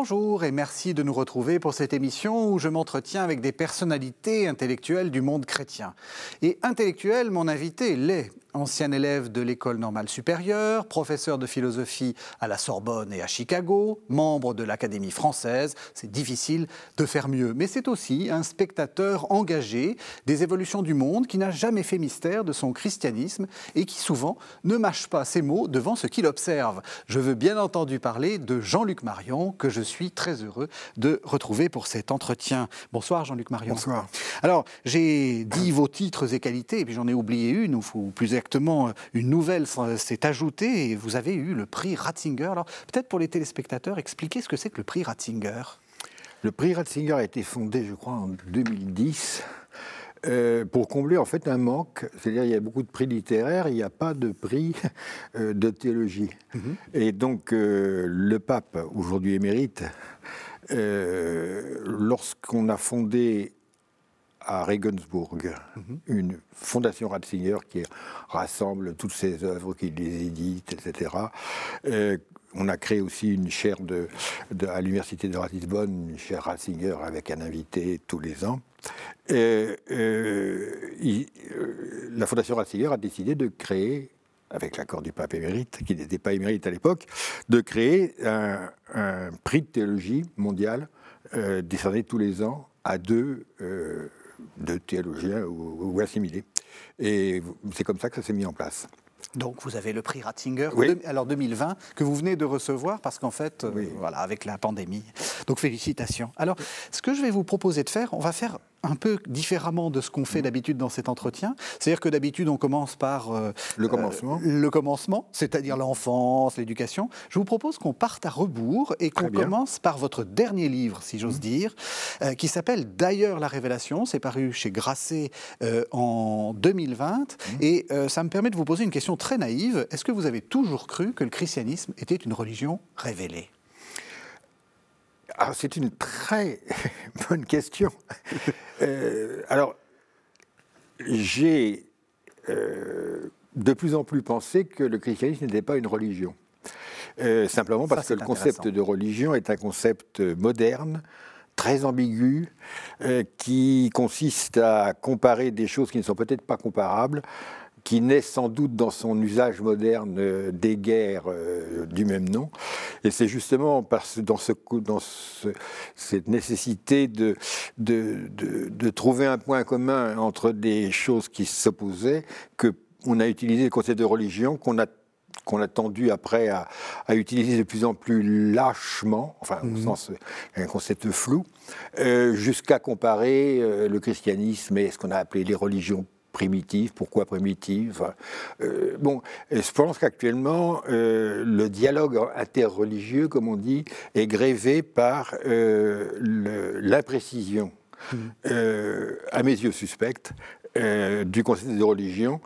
Bonjour et merci de nous retrouver pour cette émission où je m'entretiens avec des personnalités intellectuelles du monde chrétien. Et intellectuel, mon invité l'est ancien élève de l'école normale supérieure, professeur de philosophie à la Sorbonne et à Chicago, membre de l'Académie française. C'est difficile de faire mieux, mais c'est aussi un spectateur engagé des évolutions du monde qui n'a jamais fait mystère de son christianisme et qui souvent ne mâche pas ses mots devant ce qu'il observe. Je veux bien entendu parler de Jean-Luc Marion, que je suis très heureux de retrouver pour cet entretien. Bonsoir Jean-Luc Marion. Bonsoir. Alors, j'ai dit vos titres et qualités, et puis j'en ai oublié une, ou plus exactement, une nouvelle s'est ajoutée et vous avez eu le prix Ratzinger. Alors, peut-être pour les téléspectateurs, expliquez ce que c'est que le prix Ratzinger. Le prix Ratzinger a été fondé, je crois, en 2010. Euh, pour combler en fait un manque, c'est-à-dire il y a beaucoup de prix littéraires, il n'y a pas de prix euh, de théologie. Mhm. Et donc euh, le pape, aujourd'hui émérite, lorsqu'on a fondé à Regensburg, mhm. une fondation Ratzinger qui rassemble toutes ses œuvres, qui les édite, etc. Euh, on a créé aussi une chaire de, à l'université de Ratisbonne, une chaire Ratzinger avec un invité tous les ans. Euh, la fondation Ratzinger a décidé de créer avec l'accord du pape émérite, qui n'était pas émérite à l'époque, de créer un, prix de théologie mondial euh, décerné tous les ans à deux de théologiens ou, ou assimilés. Et c'est comme ça que ça s'est mis en place. Donc vous avez le prix Ratzinger, alors 2020, que vous venez de recevoir parce qu'en fait, euh, voilà, avec la pandémie. Donc félicitations. Alors, ce que je vais vous proposer de faire, on va faire un peu différemment de ce qu'on fait d'habitude dans cet entretien. C'est-à-dire que d'habitude, on commence par euh, le commencement, euh, le commencement, c'est-à-dire l'enfance, l'éducation. Je vous propose qu'on parte à rebours et qu'on commence par votre dernier livre, si j'ose mmh. dire, euh, qui s'appelle D'ailleurs la révélation. C'est paru chez Grasset en 2020. Mmh. Et ça me permet de vous poser une question très naïve. Est-ce que vous avez toujours cru que le christianisme était une religion révélée? Ah, c'est une très bonne question. Euh, alors, j'ai euh, de plus en plus pensé que le christianisme n'était pas une religion. Euh, simplement parce que le concept de religion est un concept moderne, très ambigu, qui consiste à comparer des choses qui ne sont peut-être pas comparables qui naît sans doute dans son usage moderne euh, des guerres euh, du même nom. Et c'est justement parce, dans, ce, dans cette nécessité de, de, de, trouver un point commun entre des choses qui s'opposaient qu'on a utilisé le concept de religion, qu'on a qu'on a tendu après à, à, utiliser de plus en plus lâchement, enfin au mmh. sens un concept flou, euh, jusqu'à comparer le christianisme et ce qu'on a appelé les religions primitive, pourquoi primitive euh, Bon, je pense qu'actuellement, euh, le dialogue interreligieux, comme on dit, est grévé par euh, l'imprécision, mmh. à mes yeux suspecte, du concept de religion.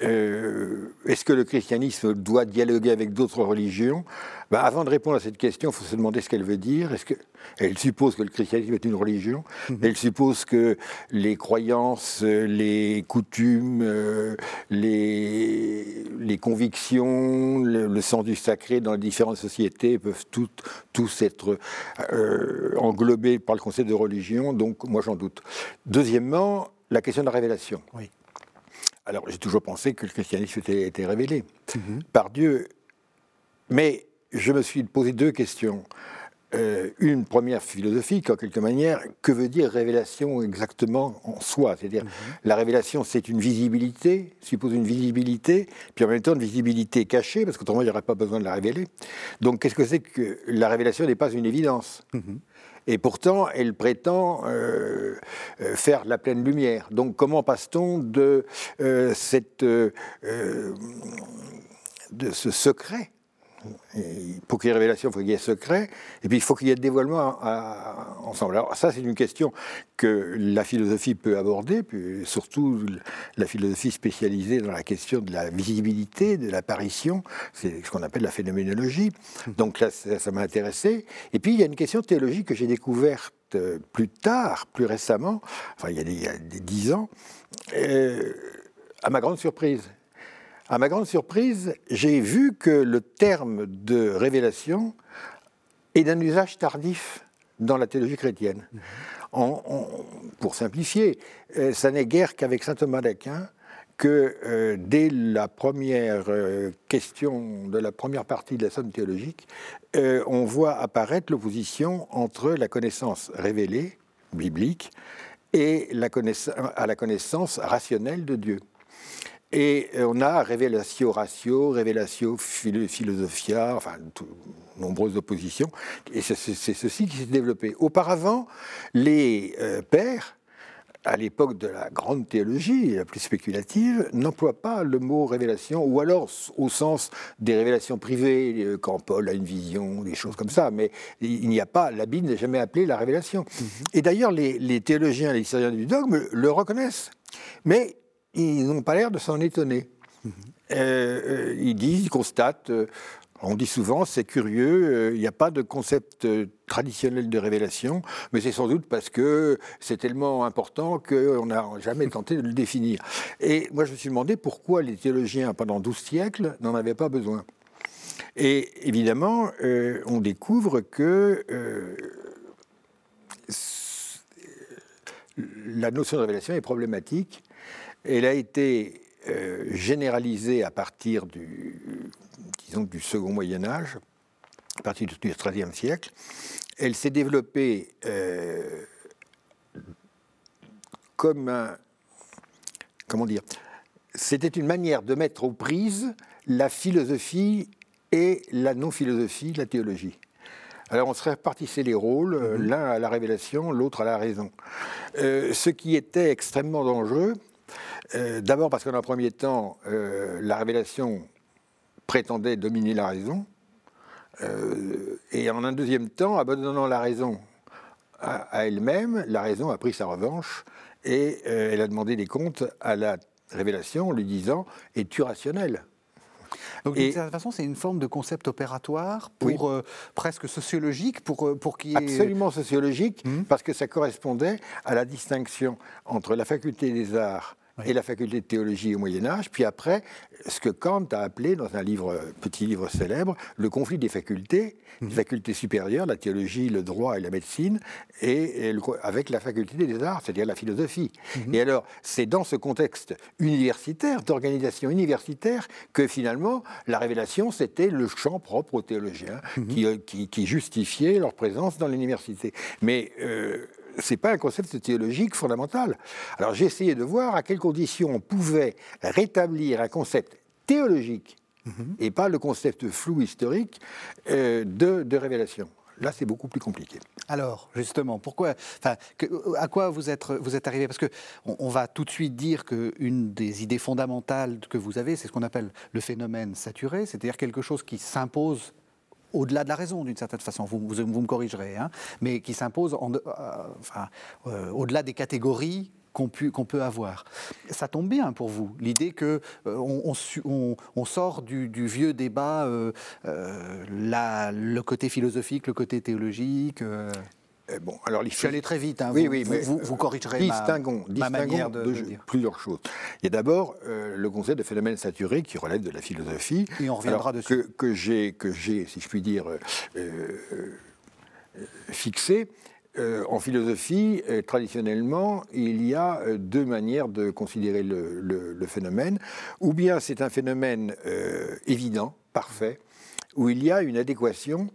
Est-ce que le christianisme doit dialoguer avec d'autres religions? Ben, Avant de répondre à cette question, il faut se demander ce qu'elle veut dire. Est-ce que elle suppose que le christianisme est une religion? Mhm. Elle suppose que les croyances, les coutumes, euh, les, les convictions, le, sens du sacré dans les différentes sociétés peuvent toutes, tous être euh, englobés par le concept de religion. Donc, moi, j'en doute. Deuxièmement, la question de la révélation. Oui. Alors, j'ai toujours pensé que le christianisme était, été révélé mhm. par Dieu. Mais je me suis posé deux questions. Euh, une première philosophique, en quelque manière, que veut dire révélation exactement en soi? C'est-à-dire, mhm. la révélation, c'est une visibilité, suppose une visibilité, puis en même temps une visibilité cachée, parce qu'autrement, il n'y aurait pas besoin de la révéler. Donc, qu'est-ce que c'est que la révélation n'est pas une évidence? Mhm. Et pourtant, elle prétend euh, euh, faire la pleine lumière. Donc, comment passe-t-on de, cette, de ce secret pour qu'il y ait révélation, il faut qu'il y ait secret, et puis il faut qu'il y ait dévoilement ensemble. Alors ça, c'est une question que la philosophie peut aborder, puis surtout la philosophie spécialisée dans la question de la visibilité, de l'apparition, c'est ce qu'on appelle la phénoménologie. Donc là, ça m'a intéressé. Et puis il y a une question théologique que j'ai découverte euh, plus tard, plus récemment, enfin il y a des, dix ans, euh, à ma grande surprise. À ma grande surprise, j'ai vu que le terme de révélation et d'un usage tardif dans la théologie chrétienne. pour simplifier, euh, ça n'est guère qu'avec saint Thomas d'Aquin que euh, dès la première euh, question de la première partie de la somme théologique, on voit apparaître l'opposition entre la connaissance révélée, biblique, et à la connaissance rationnelle de Dieu. Et on a révélatio ratio, révélatio philosophia, enfin, de nombreuses oppositions. Et c'est ceci qui s'est développé. Auparavant, les euh, pères, à l'époque de la grande théologie, la plus spéculative, n'emploient pas le mot révélation, ou alors au sens des révélations privées, euh, quand Paul a une vision, des choses comme ça. Mais il n'y a pas, la Bible n'est jamais appelée la révélation. Mm-hmm. Et d'ailleurs, les, théologiens, les historiens du dogme le reconnaissent. Mais ils n'ont pas l'air de s'en étonner. Euh, euh, ils disent, ils constatent, euh, on dit souvent, c'est curieux, il n'y a pas de concept traditionnel de révélation, mais c'est sans doute parce que c'est tellement important qu'on n'a jamais tenté de le définir. Et moi, je me suis demandé pourquoi les théologiens, pendant 12 siècles, n'en avaient pas besoin. Et évidemment, on découvre que la notion de révélation est problématique elle a été euh, généralisée à partir du, disons, du second Moyen Âge, à partir du XIIIe siècle. Elle s'est développée euh, comme un... Comment dire C'était une manière de mettre aux prises la philosophie et la non-philosophie, la théologie. Alors on se répartissait les rôles, euh, mm-hmm. l'un à la révélation, l'autre à la raison. ce qui était extrêmement dangereux, euh, d'abord parce qu'en un premier temps, euh, la révélation prétendait dominer la raison, euh, et en un deuxième temps, abandonnant la raison à, elle-même, la raison a pris sa revanche et elle a demandé des comptes à la révélation en lui disant Es-tu rationnel? Donc, de cette façon, c'est une forme de concept opératoire, pour, presque sociologique, pour, pour qui Absolument sociologique, hmm. parce que ça correspondait à la distinction entre la faculté des arts et la faculté de théologie au Moyen Âge, puis après, ce que Kant a appelé dans un livre, petit livre célèbre, le conflit des facultés, les mhm. facultés supérieures, la théologie, le droit et la médecine, et, avec la faculté des arts, c'est-à-dire la philosophie. Mhm. Et alors, c'est dans ce contexte universitaire, d'organisation universitaire, que finalement, la révélation, c'était le champ propre aux théologiens, mhm. euh, qui, qui, justifiait leur présence dans l'université. Mais euh, c'est pas un concept théologique fondamental. Alors j'ai essayé de voir à quelles conditions on pouvait rétablir un concept théologique mhm. et pas le concept flou historique euh, de, révélation. Là, c'est beaucoup plus compliqué. Alors, justement, pourquoi, à quoi vous êtes, vous êtes arrivé? Parce que on, va tout de suite dire qu'une des idées fondamentales que vous avez, c'est ce qu'on appelle le phénomène saturé, c'est-à-dire quelque chose qui s'impose au-delà de la raison, d'une certaine façon, vous, me corrigerez, hein, mais qui s'impose euh, euh, au-delà des catégories qu'on peut avoir. Ça tombe bien pour vous, l'idée que euh, sort du, vieux débat, le côté philosophique, le côté théologique. Euh, bon, alors Je suis allé très vite, hein, oui, vous, oui, mais vous, vous, corrigerez distinguons, ma, manière de, dire. plusieurs choses. Il y a d'abord euh, le concept de phénomène saturé qui relève de la philosophie. Et on reviendra dessus. Que, j'ai, que j'ai, si je puis dire, euh, fixé. en philosophie, traditionnellement, il y a deux manières de considérer le, le phénomène. Ou bien c'est un phénomène évident, parfait, où il y a une adéquation,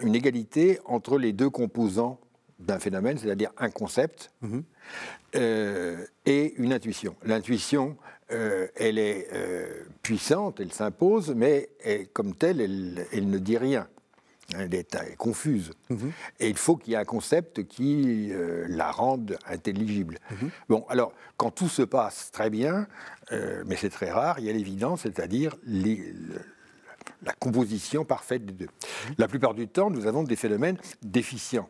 une égalité entre les deux composants d'un phénomène, c'est-à-dire un concept mhm. euh, et une intuition. L'intuition, euh, elle est euh, puissante, elle s'impose, mais comme telle, elle, ne dit rien. Elle est, confuse. Mhm. Et il faut qu'il y ait un concept qui la rende intelligible. Mhm. Bon, alors, quand tout se passe très bien, mais c'est très rare, il y a l'évidence, c'est-à-dire la composition parfaite des deux. La plupart du temps, nous avons des phénomènes déficients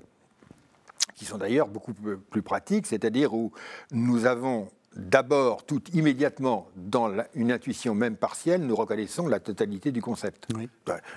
qui sont d'ailleurs beaucoup plus pratiques, c'est-à-dire où nous avons d'abord, tout immédiatement, dans une intuition même partielle, nous reconnaissons la totalité du concept.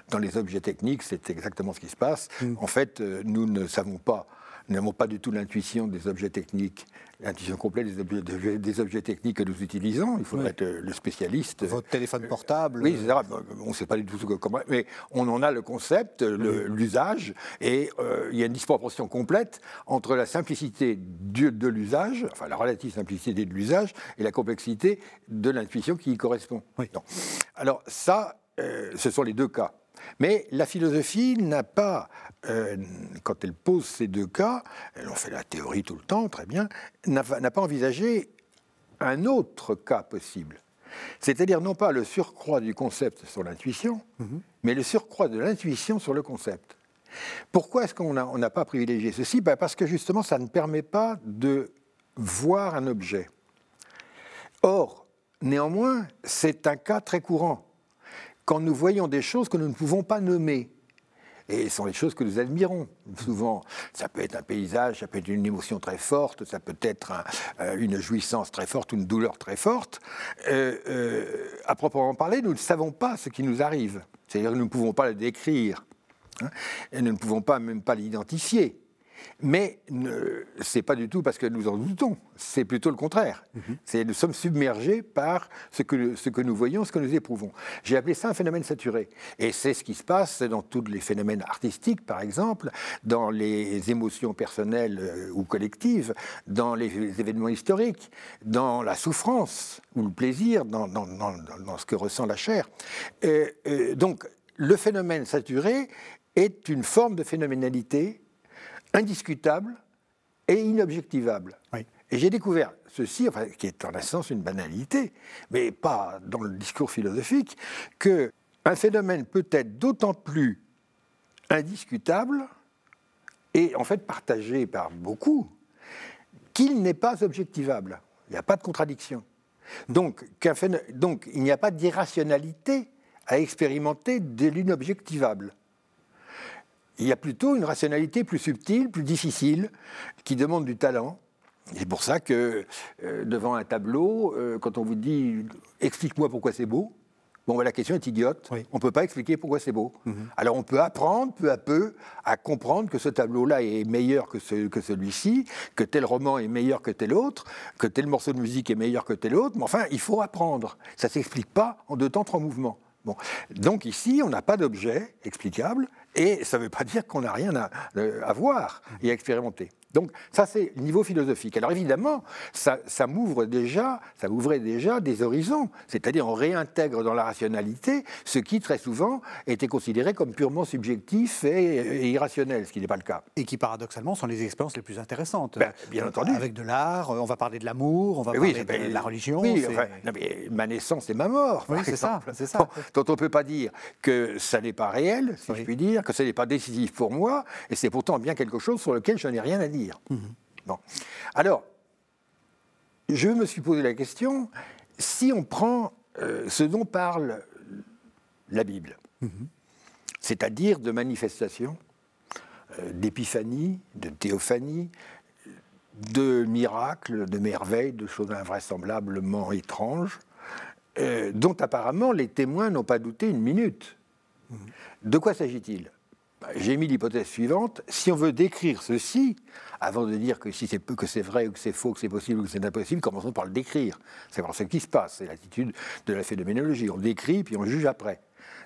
Dans les objets techniques, c'est exactement ce qui se passe. Mm. En fait, euh, nous ne savons pas Nous n'avons pas du tout l'intuition des objets techniques, l'intuition complète des objets, des objets, techniques que nous utilisons. Il faudrait être le spécialiste. Votre téléphone portable Oui, etc. On ne sait pas du tout comment. Mais on en a le concept, l'usage, et euh, il y a une disproportion complète entre la simplicité de, l'usage, enfin la relative simplicité de l'usage, et la complexité de l'intuition qui y correspond. Alors, ça, euh, ce sont les deux cas. Mais la philosophie n'a pas, euh, quand elle pose ces deux cas, elle en fait la théorie tout le temps, très bien, n'a pas envisagé un autre cas possible. C'est-à-dire non pas le surcroît du concept sur l'intuition, mhm. mais le surcroît de l'intuition sur le concept. Pourquoi est-ce qu'on n'a pas privilégié ceci? Ben, Parce que justement, ça ne permet pas de voir un objet. Or, néanmoins, c'est un cas très courant quand nous voyons des choses que nous ne pouvons pas nommer. Et ce sont des choses que nous admirons souvent. Ça peut être un paysage, ça peut être une émotion très forte, ça peut être euh, une jouissance très forte une douleur très forte. Euh, euh, à proprement parler, nous ne savons pas ce qui nous arrive. C'est-à-dire que nous ne pouvons pas le décrire. Hein, et nous ne pouvons pas même pas l'identifier. Mais ce n'est pas du tout parce que nous en doutons, c'est plutôt le contraire. Mhm. Nous sommes submergés par ce que, ce que nous voyons, ce que nous éprouvons. J'ai appelé ça un phénomène saturé. Et c'est ce qui se passe dans tous les phénomènes artistiques, par exemple, dans les émotions personnelles euh, ou collectives, dans les événements historiques, dans la souffrance ou le plaisir, dans, dans, dans, ce que ressent la chair. donc, le phénomène saturé est une forme de phénoménalité indiscutable et inobjectivable. Et j'ai découvert ceci, enfin, qui est en essence une banalité, mais pas dans le discours philosophique, que un phénomène peut être d'autant plus indiscutable et en fait partagé par beaucoup qu'il n'est pas objectivable. Il n'y a pas de contradiction. Donc, donc il n'y a pas d'irrationalité à expérimenter de l'inobjectivable. Il y a plutôt une rationalité plus subtile, plus difficile, qui demande du talent. C'est pour ça que euh, devant un tableau, euh, quand on vous dit explique-moi pourquoi c'est beau, bon, bah, la question est idiote. On ne peut pas expliquer pourquoi c'est beau. Mhm. Alors on peut apprendre peu à peu à comprendre que ce tableau-là est meilleur que, ce, que celui-ci, que tel roman est meilleur que tel autre, que tel morceau de musique est meilleur que tel autre. Mais enfin, il faut apprendre. Ça ne s'explique pas en deux temps, trois mouvements. Donc ici, on n'a pas d'objet explicable, et ça ne veut pas dire qu'on n'a rien à, à, voir et à expérimenter. Donc ça, c'est le niveau philosophique. Alors évidemment, ça, m'ouvre déjà, ça ouvrait déjà des horizons. C'est-à-dire on réintègre dans la rationalité ce qui, très souvent, était considéré comme purement subjectif et, irrationnel, ce qui n'est pas le cas. Et qui, paradoxalement, sont les expériences les plus intéressantes. Ben, bien entendu. Avec de l'art, on va parler de l'amour, on va parler de la religion. Oui, ma naissance et ma mort. Oui, c'est ça, ça. Dont on ne peut pas dire que ça n'est pas réel, si je puis dire, que ce n'est pas décisif pour moi, et c'est pourtant bien quelque chose sur lequel je n'ai rien à dire. Alors, je me suis posé la question, si on prend euh, ce dont parle la Bible, c'est-à-dire de manifestations, euh, d'épiphanie, de théophanie, de miracles, de merveilles, de choses invraisemblablement étranges, euh, dont apparemment les témoins n'ont pas douté une minute. De quoi s'agit-il? J'ai mis l'hypothèse suivante. Si on veut décrire ceci, avant de dire que si c'est que c'est vrai ou que c'est faux, que c'est possible ou que c'est impossible, commençons par le décrire. C'est voir ce qui se passe. C'est l'attitude de la phénoménologie. On décrit puis on juge après.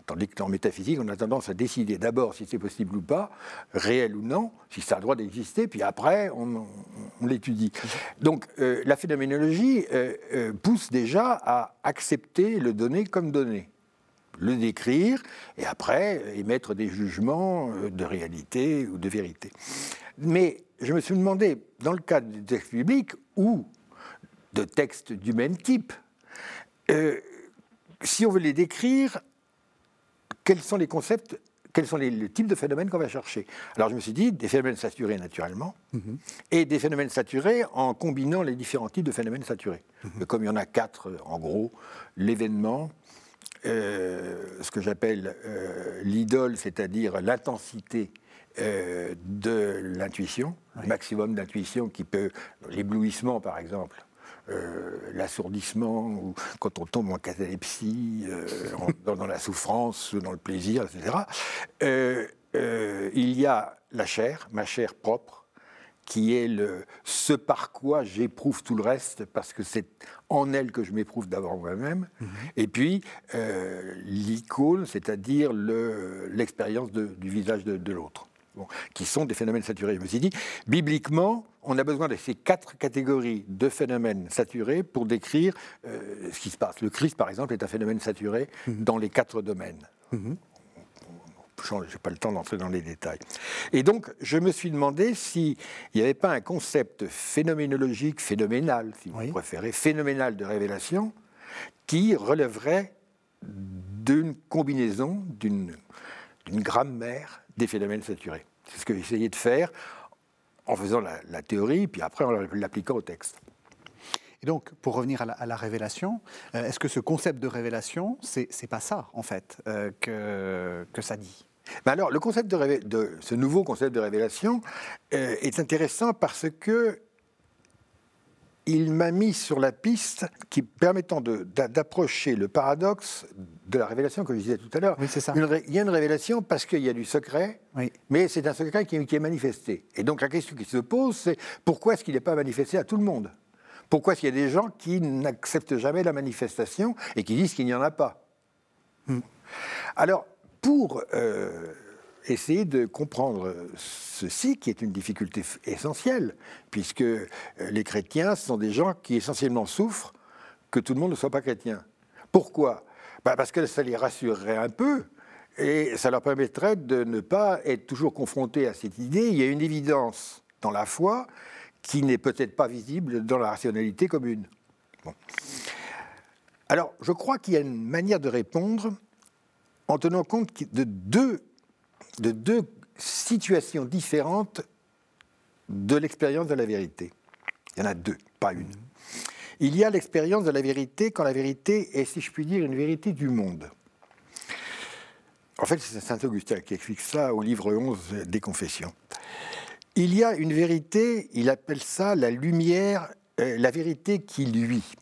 Tandis que métaphysique, on a tendance à décider d'abord si c'est possible ou pas, réel ou non, si ça a le droit d'exister, puis après, on, l'étudie. Donc, euh, la phénoménologie euh, euh, pousse déjà à accepter le donné comme donné le décrire et après émettre des jugements euh, de réalité ou de vérité. Mais je me suis demandé, dans le cadre des textes bibliques ou de textes du même type, euh, si on veut les décrire, quels sont les concepts, quels sont les, types de phénomènes qu'on va chercher? Alors je me suis dit des phénomènes saturés naturellement, mhm. et des phénomènes saturés en combinant les différents types de phénomènes saturés. Mhm. Comme il y en a quatre en gros, l'événement, euh, ce que j'appelle euh, l'idole, c'est-à-dire l'intensité euh, de l'intuition, le maximum d'intuition qui peut, l'éblouissement par exemple, l'assourdissement, ou quand on tombe en catalepsie, dans, dans, la souffrance, dans le plaisir, etc. il y a la chair, ma chair propre, qui est le, ce par quoi j'éprouve tout le reste, parce que c'est en elle que je m'éprouve d'abord moi-même. Mhm. Et puis euh, l'icône, c'est-à-dire l'expérience du visage de, l'autre, qui sont des phénomènes saturés. Je me suis dit, bibliquement, on a besoin de ces quatre catégories de phénomènes saturés pour décrire euh, ce qui se passe. Le Christ, par exemple, est un phénomène saturé mhm. dans les quatre domaines. Mhm je n'ai pas le temps d'entrer dans les détails. Et donc, je me suis demandé s'il n'y avait pas un concept phénoménologique, phénoménal, si vous préférez, phénoménal de révélation, qui relèverait d'une combinaison, d'une grammaire des phénomènes saturés. C'est ce que j'ai essayé de faire en faisant la, théorie, puis après en l'appliquant au texte. Et donc, pour revenir à la, révélation, euh, est-ce que ce concept de révélation, c'est pas ça, en fait, euh, que, que ça dit? Alors, le concept de, ce nouveau concept de révélation euh, est intéressant parce que il m'a mis sur la piste qui permettant d'approcher le paradoxe de la révélation que je disais tout à l'heure. Oui, c'est ça. il y a une révélation parce qu'il y a du secret, mais c'est un secret qui, qui, est manifesté. Et donc la question qui se pose, c'est pourquoi est-ce qu'il n'est pas manifesté à tout le monde? Pourquoi est-ce qu'il y a des gens qui n'acceptent jamais la manifestation et qui disent qu'il n'y en a pas? Hmm. Alors, pour euh, essayer de comprendre ceci, qui est une difficulté essentielle, puisque euh, les chrétiens sont des gens qui essentiellement souffrent que tout le monde ne soit pas chrétien. Pourquoi? Bah, Parce que ça les rassurerait un peu, et ça leur permettrait de ne pas être toujours confrontés à cette idée. Il y a une évidence dans la foi qui n'est peut-être pas visible dans la rationalité commune. Alors, je crois qu'il y a une manière de répondre en tenant compte de deux, de deux situations différentes de l'expérience de la vérité. Il y en a deux, pas une. Il y a l'expérience de la vérité quand la vérité est, si je puis dire, une vérité du monde. En fait, c'est Saint Augustin qui explique ça au livre 11 des Confessions. Il y a une vérité, il appelle ça la lumière, euh, la vérité qui luit.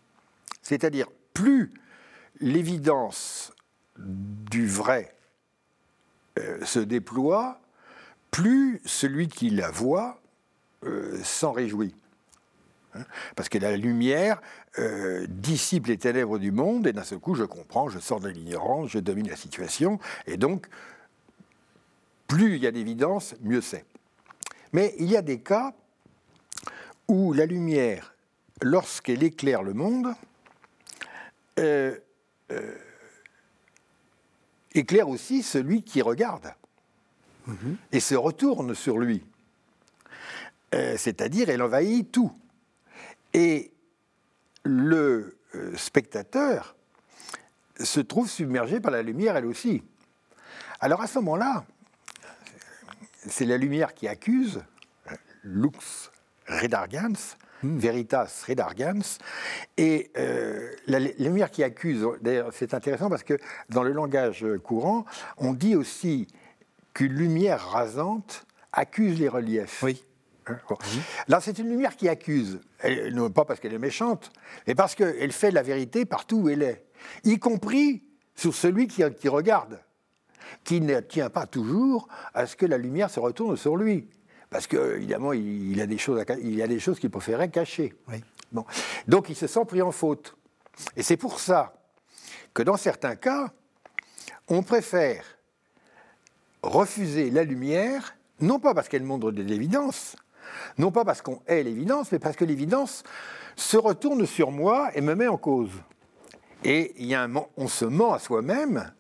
C'est-à-dire, plus l'évidence du vrai euh, se déploie, plus celui qui la voit euh, s'en réjouit. Hein, parce que la lumière euh, dissipe les ténèbres du monde, et d'un seul coup, je comprends, je sors de l'ignorance, je domine la situation, et donc, plus il y a d'évidence, mieux c'est. Mais il y a des cas où la lumière, lorsqu'elle éclaire le monde, éclaire aussi celui qui regarde mhm. et se retourne sur lui. Euh, c'est-à-dire, elle envahit tout. Et le euh, spectateur se trouve submergé par la lumière, elle aussi. Alors à ce moment-là, c'est la lumière qui accuse, lux redargans, Hmm. Veritas Redargans. Et euh, la, lumière qui accuse, d'ailleurs c'est intéressant parce que dans le langage courant, on dit aussi qu'une lumière rasante accuse les reliefs. Oui. Hein, Là, c'est une lumière qui accuse, non pas parce qu'elle est méchante, mais parce qu'elle fait la vérité partout où elle est, y compris sur celui qui, qui regarde, qui ne tient pas toujours à ce que la lumière se retourne sur lui parce qu'évidemment, il, il, a des choses il y a des choses qu'il préférait cacher. Bon. Donc il se sent pris en faute. Et c'est pour ça que dans certains cas, on préfère refuser la lumière, non pas parce qu'elle montre de l'évidence, non pas parce qu'on hait l'évidence, mais parce que l'évidence se retourne sur moi et me met en cause. Et il y a un, on se ment à soi-même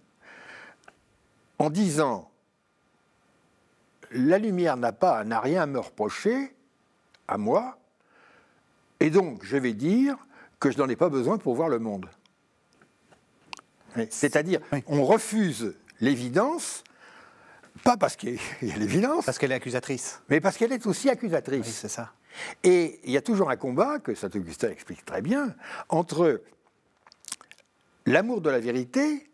en disant la lumière n'a pas, n'a rien à me reprocher, à moi, et donc je vais dire que je n'en ai pas besoin pour voir le monde. C'est-à-dire, on refuse l'évidence, pas parce qu'il y a l'évidence. Parce qu'elle est accusatrice. Mais parce qu'elle est aussi accusatrice. Oui, c'est ça. Et il y a toujours un combat, que Saint Augustin explique très bien, entre l'amour de la vérité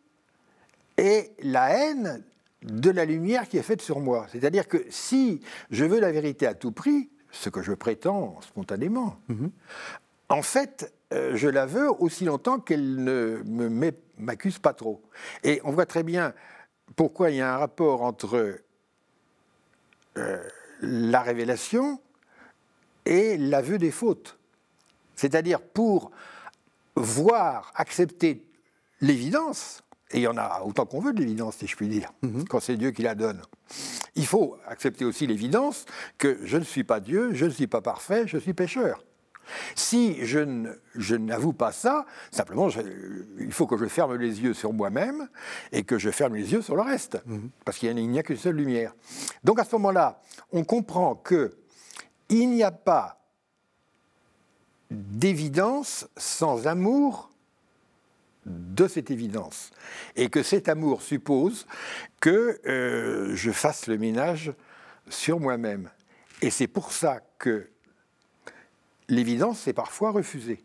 et la haine de la lumière qui est faite sur moi. C'est-à-dire que si je veux la vérité à tout prix, ce que je prétends spontanément, mhm. en fait, euh, je la veux aussi longtemps qu'elle ne m'accuse pas trop. Et on voit très bien pourquoi il y a un rapport entre euh, la révélation est l'aveu des fautes. C'est-à-dire pour voir, accepter l'évidence, et il y en a autant qu'on veut de l'évidence, si je puis dire, mhm. quand c'est Dieu qui la donne. Il faut accepter aussi l'évidence que je ne suis pas Dieu, je ne suis pas parfait, je suis pécheur. Si je n'avoue pas ça, simplement, il faut que je ferme les yeux sur moi-même et que je ferme les yeux sur le reste, mhm. parce qu'il n'y a qu'une seule lumière. Donc à ce moment-là, on comprend que il n'y a pas d'évidence sans amour de cette évidence. Et que cet amour suppose que euh, je fasse le ménage sur moi-même. Et c'est pour ça que l'évidence est parfois refusée.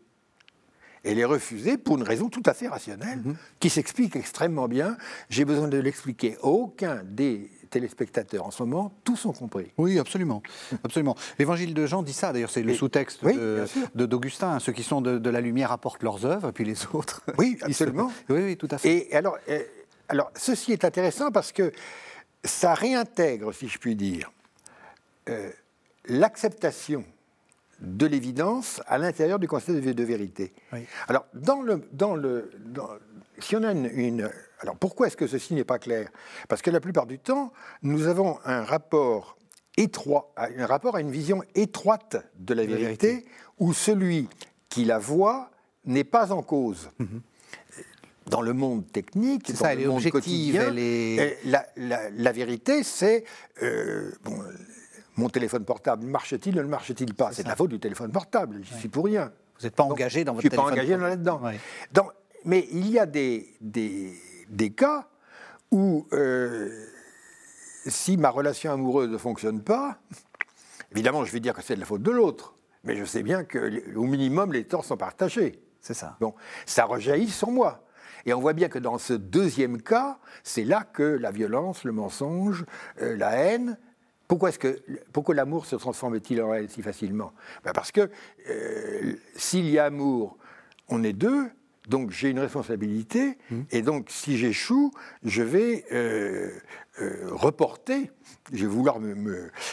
Elle est refusée pour une raison tout à fait rationnelle, mm-hmm. qui s'explique extrêmement bien. J'ai besoin de l'expliquer. Aucun des téléspectateurs en ce moment, tous ont compris. Oui, absolument. absolument. L'évangile de Jean dit ça, d'ailleurs, c'est le sous-texte d'Augustin. Ceux qui sont de, la lumière apportent leurs œuvres, puis les autres. Oui, absolument. oui, oui, tout à fait. Et alors, euh, alors, ceci est intéressant parce que ça réintègre, si je puis dire, euh, l'acceptation de l'évidence à l'intérieur du concept de vérité. Alors, dans le, dans le, si on a une, alors pourquoi est-ce que ceci n'est pas clair? Parce que la plupart du temps, nous avons un rapport étroit, un rapport à une vision étroite de la, vérité, où celui qui la voit n'est pas en cause. Mhm. Dans le monde technique, dans le monde quotidien, euh, la, vérité, c'est euh, mon téléphone portable marche-t-il ou ne marche-t-il pas? C'est de la faute du téléphone portable. Je ne suis pour rien. Vous n'êtes pas engagé dans votre téléphone Je ne suis pas engagé là-dedans. Mais il y a des, des, des cas où, euh, si ma relation amoureuse ne fonctionne pas, évidemment, je vais dire que c'est de la faute de l'autre. Mais je sais bien qu'au minimum, les torts sont partagés. C'est ça. Bon, ça rejaillit sur moi. Et on voit bien que dans ce deuxième cas, c'est là que la violence, le mensonge, euh, la haine pourquoi, est-ce que, pourquoi l'amour se transforme-t-il en haine si facilement? Ben Parce que euh, s'il y a amour, on est deux, donc j'ai une responsabilité, mmh. et donc si j'échoue, je vais euh, euh, reporter, je vais vouloir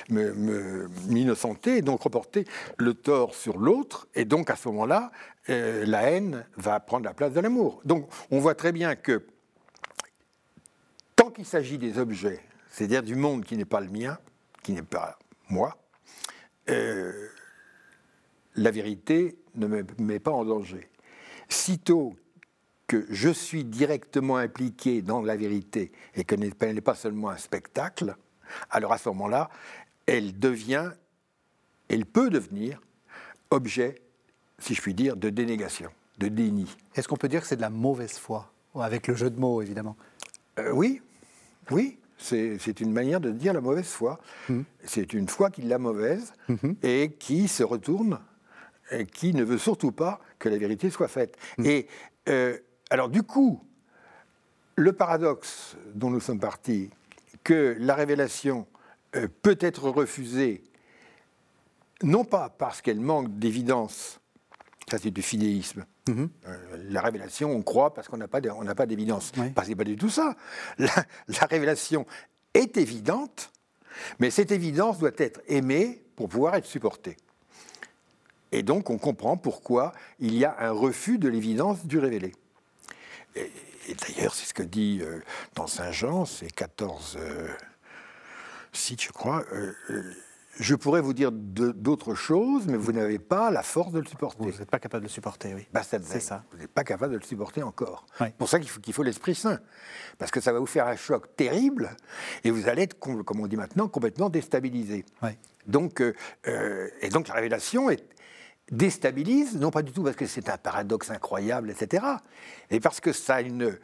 m'innocenter, me, et donc reporter le tort sur l'autre, et donc à ce moment-là, la haine va prendre la place de l'amour. Donc on voit très bien que tant qu'il s'agit des objets, c'est-à-dire du monde qui n'est pas le mien, qui n'est pas moi, euh, la vérité ne me met pas en danger. Sitôt que je suis directement impliqué dans la vérité et que elle n'est pas seulement un spectacle, alors à ce moment-là, elle devient, elle peut devenir objet, si je puis dire, de dénégation, de déni. Est-ce qu'on peut dire que c'est de la mauvaise foi Avec le jeu de mots, évidemment? Euh, oui, oui. C'est une manière de dire la mauvaise foi. Hmm. C'est une foi qui est la mauvaise hmm. et qui se retourne et qui ne veut surtout pas que la vérité soit faite. Hmm. Et euh, alors du coup, le paradoxe dont nous sommes partis, que la révélation euh, peut être refusée, non pas parce qu'elle manque d'évidence, ça c'est du fidéisme, Mhm. Euh, la révélation, on croit parce qu'on n'a pas d'évidence. Oui. Parce que pas du tout ça. La, révélation est évidente, mais cette évidence doit être aimée pour pouvoir être supportée. Et donc on comprend pourquoi il y a un refus de l'évidence du révélé. Et, d'ailleurs, c'est ce que dit euh, dans Saint Jean, c'est 14 euh, sites, je crois. Je pourrais vous dire d'autres choses, mais vous n'avez pas la force de le supporter. Vous n'êtes pas capable de le supporter, oui. Bah, c'est ça. Vous n'êtes pas capable de le supporter encore. C'est pour ça qu'il faut, faut l'Esprit Saint. Parce que ça va vous faire un choc terrible et vous allez être, comme on dit maintenant, complètement déstabilisé. Donc, euh, euh, et donc la révélation est, déstabilise, non pas du tout parce que c'est un paradoxe incroyable, etc., mais parce que ça a une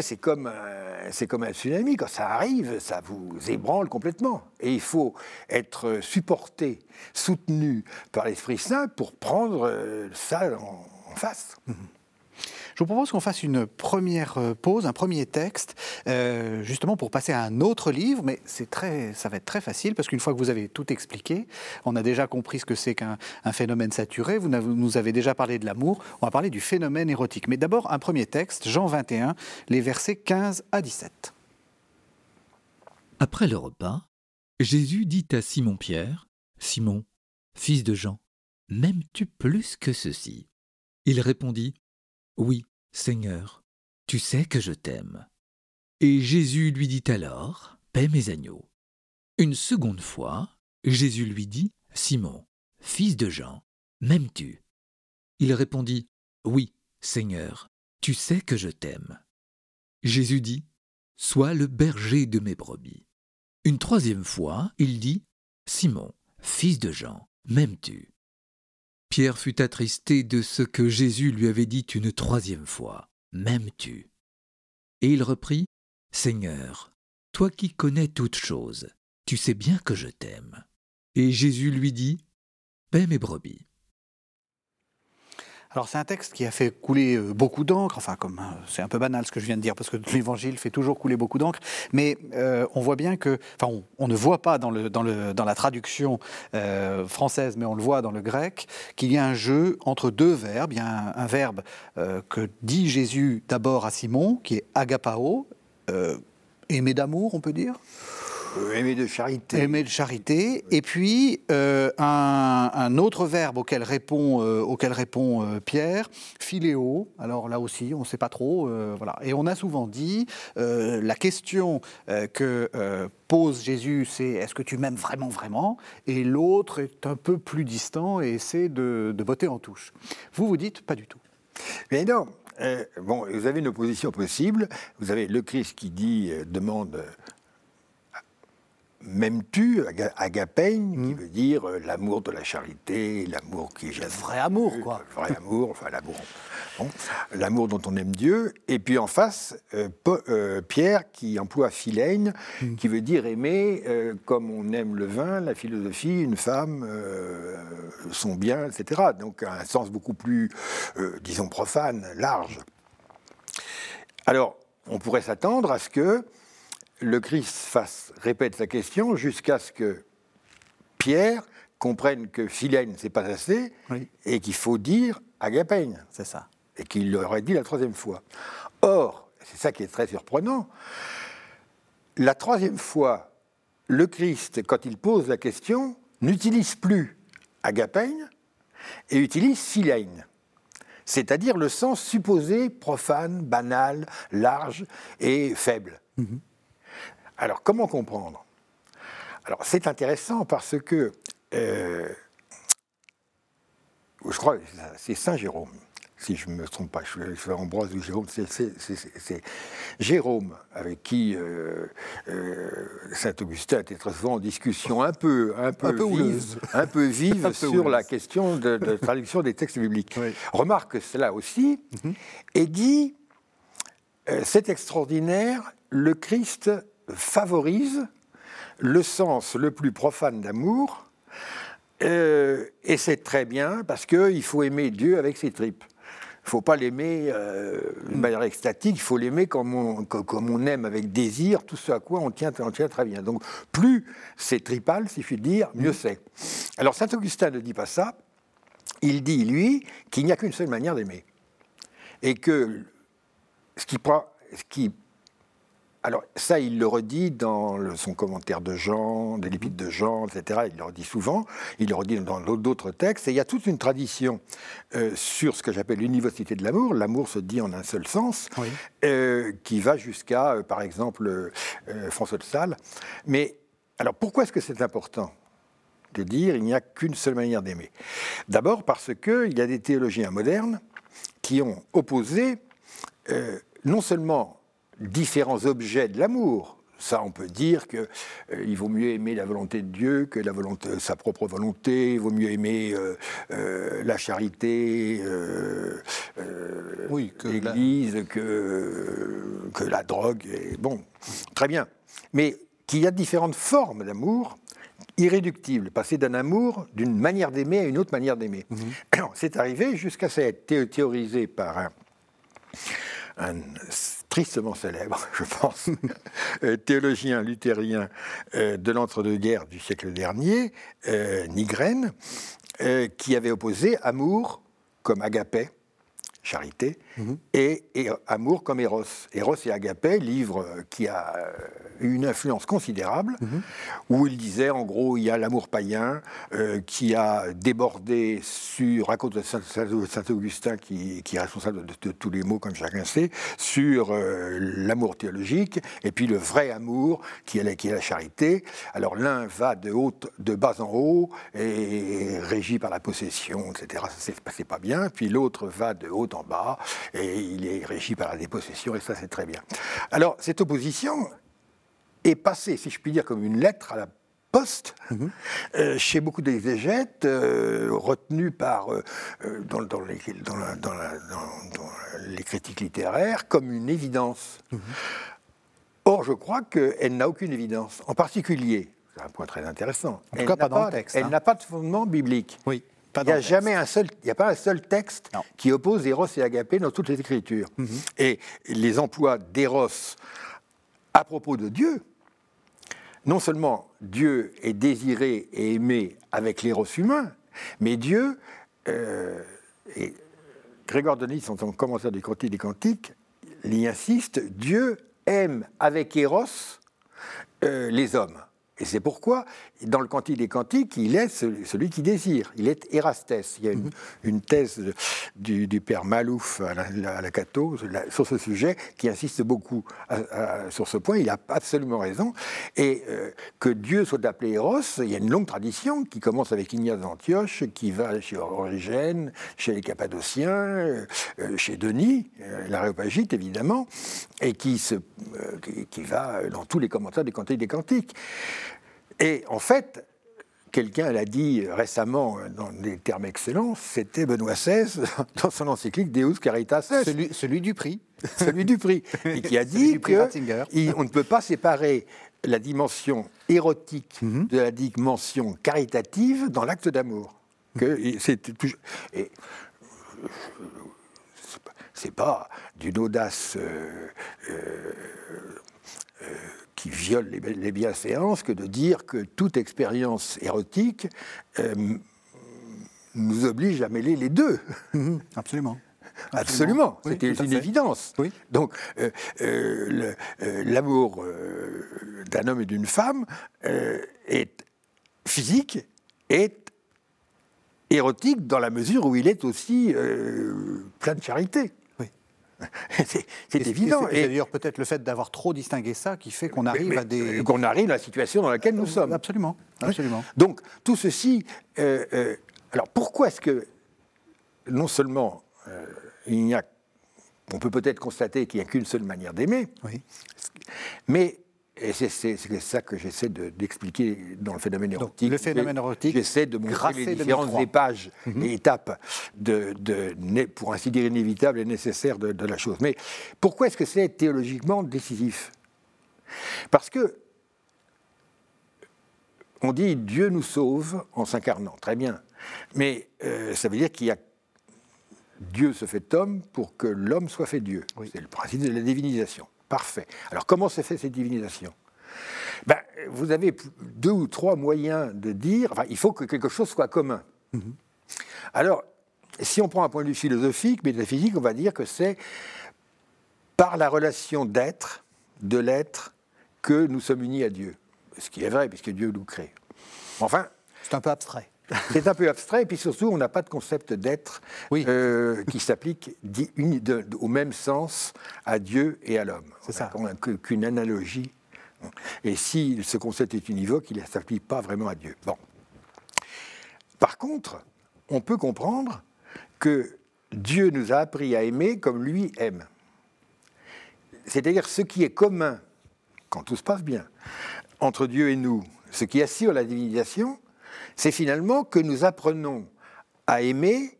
c'est comme, c'est comme un tsunami. Quand ça arrive, ça vous ébranle complètement. Et il faut être supporté, soutenu par l'Esprit Saint pour prendre euh, ça en, face. Vous propose qu'on fasse une première euh, pause, un premier texte, euh, justement pour passer à un autre livre, mais c'est très, ça va être très facile parce qu'une fois que vous avez tout expliqué, on a déjà compris ce que c'est qu'un phénomène saturé, vous nous avez déjà parlé de l'amour, on va parler du phénomène érotique. Mais d'abord, un premier texte, Jean 21, les versets 15 à 17. Après le repas, Jésus dit à Simon-Pierre, Simon, fils de Jean, m'aimes-tu plus que ceci? Il répondit, Oui, Seigneur, tu sais que je t'aime. Et Jésus lui dit alors, Paix mes agneaux. Une seconde fois, Jésus lui dit, Simon, fils de Jean, m'aimes-tu? Il répondit, Oui, Seigneur, tu sais que je t'aime. Jésus dit, Sois le berger de mes brebis. Une troisième fois, il dit, Simon, fils de Jean, m'aimes-tu? Pierre fut attristé de ce que Jésus lui avait dit une troisième fois, M'aimes-tu? Et il reprit, Seigneur, toi qui connais toutes choses, tu sais bien que je t'aime. Et Jésus lui dit, Paix mes brebis. Alors c'est un texte qui a fait couler euh, beaucoup d'encre, enfin comme euh, c'est un peu banal ce que je viens de dire parce que l'Évangile fait toujours couler beaucoup d'encre, mais euh, on voit bien que, enfin on, ne voit pas dans, la traduction française, mais on le voit dans le grec, qu'il y a un jeu entre deux verbes. Il y a un, verbe que dit Jésus d'abord à Simon, qui est agapao, aimer d'amour, on peut dire? Euh, aimer de charité. Aimer de charité. Et puis, euh, un, autre verbe auquel répond, euh, auquel répond Pierre, philéo. Alors là aussi, on ne sait pas trop. voilà. Et on a souvent dit, la question que pose Jésus, c'est est-ce que tu m'aimes vraiment, vraiment? Et l'autre est un peu plus distant et essaie de, de botter en touche. Vous, vous dites pas du tout. Mais non, bon, vous avez une opposition possible. Vous avez le Christ qui dit, demande M'aimes-tu, agapein, qui hmm. veut dire euh, l'amour de la charité, l'amour qui est Le vrai amour, quoi. Le vrai amour, enfin l'amour. l'amour dont on aime Dieu. Et puis en face, euh, euh, Pierre qui emploie philène, hmm. qui veut dire aimer comme on aime le vin, la philosophie, une femme, son bien, etc. Donc un sens beaucoup plus, disons, profane, large. Alors, on pourrait s'attendre à ce que le Christ fasse, répète sa question jusqu'à ce que Pierre comprenne que Philène, c'est pas assez, et qu'il faut dire agapein. C'est ça. Et qu'il l'aurait dit la troisième fois. Or, c'est ça qui est très surprenant, la troisième fois, le Christ, quand il pose la question, n'utilise plus agapein et utilise philène c'est-à-dire le sens supposé profane, banal, large et faible. Mhm. Alors, comment comprendre? Alors, c'est intéressant parce que, euh, je crois, c'est Saint Jérôme, si je ne me trompe pas, je suis Ambroise ou Jérôme, c'est Jérôme avec qui euh, euh, Saint Augustin était très souvent en discussion un peu, un peu, vive, un peu vive sur la question de, traduction des textes bibliques. Remarque cela aussi mhm. et dit c'est extraordinaire, le Christ favorise le sens le plus profane d'amour, euh, et c'est très bien parce qu'il faut aimer Dieu avec ses tripes. Il ne faut pas l'aimer euh, d'une manière extatique, il faut l'aimer comme on, comme on aime avec désir, tout ce à quoi on tient, on tient très bien. Donc plus c'est tripal, si je puis dire, mieux c'est. Alors saint Augustin ne dit pas ça, il dit, lui, qu'il n'y a qu'une seule manière d'aimer. Et que ce qui, ce qui alors ça, il le redit dans son commentaire de Jean, des l'épître de Jean, etc. Il le redit souvent, il le redit dans d'autres textes. Et il y a toute une tradition euh, sur ce que j'appelle l'université de l'amour. L'amour se dit en un seul sens, euh, qui va jusqu'à, euh, par exemple, François de Sales. Mais alors pourquoi est-ce que c'est important de dire il n'y a qu'une seule manière d'aimer? D'abord parce qu'il y a des théologiens modernes qui ont opposé non seulement différents objets de l'amour. Ça, on peut dire qu'il euh, vaut mieux aimer la volonté de Dieu que la volonté, sa propre volonté. Il vaut mieux aimer euh, euh, la charité, oui, l'Église, que, que la drogue. Et, bon, très bien. Mais qu'il y a différentes formes d'amour irréductibles, passer d'un amour, d'une manière d'aimer à une autre manière d'aimer. Mhm. C'est arrivé jusqu'à être théorisé par un, un tristement célèbre, je pense, euh, théologien luthérien euh, de l'entre-deux-guerres du siècle dernier, euh, Nigren, qui avait opposé amour comme agapé charité, mhm. et, amour comme Eros. Eros et Agapé, livre qui a eu une influence considérable, mhm. où il disait en gros il y a l'amour païen euh, qui a débordé sur, de Saint-Augustin qui, est responsable de, tous les mots comme chacun sait, sur euh, l'amour théologique, et puis le vrai amour qui est la, qui est la charité. Alors l'un va de, haut, de bas en haut et régi par la possession, etc. Ça c'est pas bien. Puis l'autre va de haut en bas, et il est régi par la dépossession, et ça c'est très bien. Alors, cette opposition est passée, si je puis dire, comme une lettre à la poste mhm. euh, chez beaucoup d'exégètes, euh, retenus par, euh, dans, les, les, critiques littéraires comme une évidence. Mhm. Or, je crois qu'elle n'a aucune évidence. En particulier, c'est un point très intéressant, elle n'a pas, hein. pas, de fondement biblique. Oui il n'y a jamais un seul, il a pas un seul texte qui oppose Eros et Agapé dans toutes les Écritures. Mhm. Et les emplois d'Eros à propos de Dieu, non seulement Dieu est désiré et aimé avec l'éros humain, mais Dieu, euh, et Grégoire Denis, en tant que commentaire des Cantiques des Cantiques, y insiste, Dieu aime avec Eros euh, les hommes. Et c'est pourquoi, dans le Cantique des Cantiques, il est celui qui désire. Il est Érastès. Il y a une, thèse du, père Malouf à la, Cato sur ce sujet qui insiste beaucoup sur ce point. Il a absolument raison. Et euh, que Dieu soit appelé Eros, il y a une longue tradition qui commence avec Ignace d'Antioche, qui va chez Origène, chez les Cappadociens, euh, euh, chez Denis, l'aréopagite évidemment, et qui, se, qui va dans tous les commentaires des Cantiques des Cantiques. Et en fait, quelqu'un l'a dit récemment dans des termes excellents, c'était Benoît XVI dans son encyclique Deus Caritas Celui, celui du prix. celui du prix. Et qui a dit qu'on ne peut pas séparer la dimension érotique mhm. de la dimension caritative dans l'acte d'amour. Que c'est c'est pas d'une audace euh, euh, euh, qui viole les, bienséances que de dire que toute expérience érotique euh, nous oblige à mêler les deux. Mhm, absolument. Absolument, c'était une évidence. Oui. Donc, euh, euh, l'amour d'un homme et d'une femme est physique, est érotique dans la mesure où il est aussi plein de charité. c'est évident. Et, d'ailleurs peut-être le fait d'avoir trop distingué ça qui fait qu'on arrive à des... Qu'on arrive à la situation dans laquelle nous sommes. Absolument. absolument. Donc tout ceci... Euh, euh, alors pourquoi est-ce que non seulement euh, il n'y a... On peut peut-être constater qu'il n'y a qu'une seule manière d'aimer, oui. mais et c'est ça que j'essaie d'expliquer dans le phénomène érotique. le phénomène érotique. J'essaie de montrer les différentes épages mhm. et étapes, de, pour ainsi dire inévitables et nécessaires de, la chose. Mais pourquoi est-ce que c'est théologiquement décisif? Parce que on dit Dieu nous sauve en s'incarnant, très bien. Mais euh, ça veut dire qu'il y a Dieu se fait homme pour que l'homme soit fait Dieu. C'est le principe de la divinisation. Parfait. Alors comment se fait cette divinisation ben, Vous avez deux ou trois moyens de dire, enfin, il faut que quelque chose soit commun. Mhm. Alors, si on prend un point de vue philosophique, métaphysique, on va dire que c'est par la relation d'être, de l'être, que nous sommes unis à Dieu. Ce qui est vrai, puisque Dieu nous crée. Enfin. C'est un peu abstrait. C'est un peu abstrait, et puis surtout, on n'a pas de concept d'être euh, qui s'applique au même sens à Dieu et à l'homme. C'est ça. On n'a qu'une analogie. Et si ce concept est univoque, il ne s'applique pas vraiment à Dieu. Bon. Par contre, on peut comprendre que Dieu nous a appris à aimer comme lui aime. C'est-à-dire ce qui est commun, quand tout se passe bien, entre Dieu et nous, ce qui assure la divinisation, c'est finalement que nous apprenons à aimer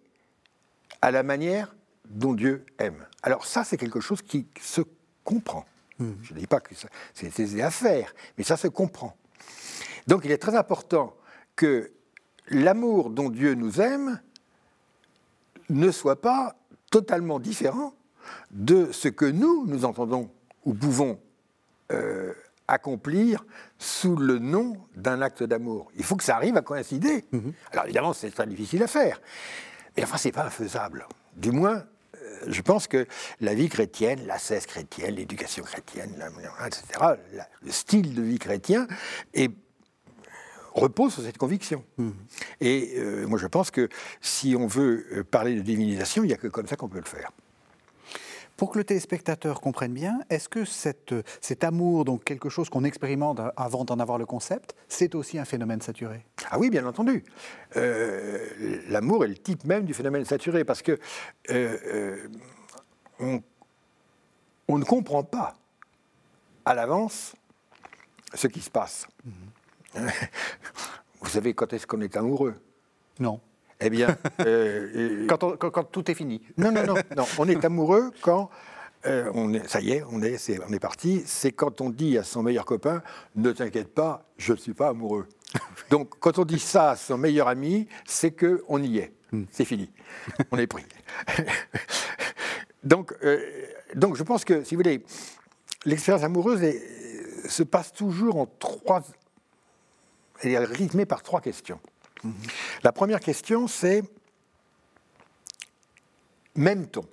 à la manière dont Dieu aime. Alors ça, c'est quelque chose qui se comprend. Hmm. Je ne dis pas que c'est aisé à faire, mais ça se comprend. Donc il est très important que l'amour dont Dieu nous aime ne soit pas totalement différent de ce que nous, nous entendons ou pouvons euh, accomplir sous le nom d'un acte d'amour. Il faut que ça arrive à coïncider. Mhm. Alors évidemment, c'est très difficile à faire. Mais enfin, ce n'est pas infaisable. Du moins, je pense que la vie chrétienne, la cesse chrétienne, l'éducation chrétienne, etc., le style de vie chrétien repose sur cette conviction. Mmh. Et euh, moi, je pense que si on veut euh, parler de divinisation, il n'y a que comme ça qu'on peut le faire. Pour que le téléspectateur comprenne bien, est-ce que cette, cet amour, donc quelque chose qu'on expérimente avant d'en avoir le concept, c'est aussi un phénomène saturé? Ah oui, bien entendu. Euh, l'amour est le type même du phénomène saturé, parce que euh, euh, on, ne comprend pas à l'avance ce qui se passe. Mhm. Vous savez quand est-ce qu'on est amoureux? Non. Eh bien. Euh, quand, tout est fini. Non, non, non. non. On est amoureux quand. Euh, on est, ça y est, on est, est, on est parti. C'est quand on dit à son meilleur copain Ne t'inquiète pas, je ne suis pas amoureux. Donc, quand on dit ça à son meilleur ami, c'est qu'on y est. Hmm. C'est fini. On est pris. donc, euh, donc, je pense que, si vous voulez, l'expérience amoureuse se passe toujours en trois. Elle est rythmée par trois questions. La première question, c'est m'aime-t-on?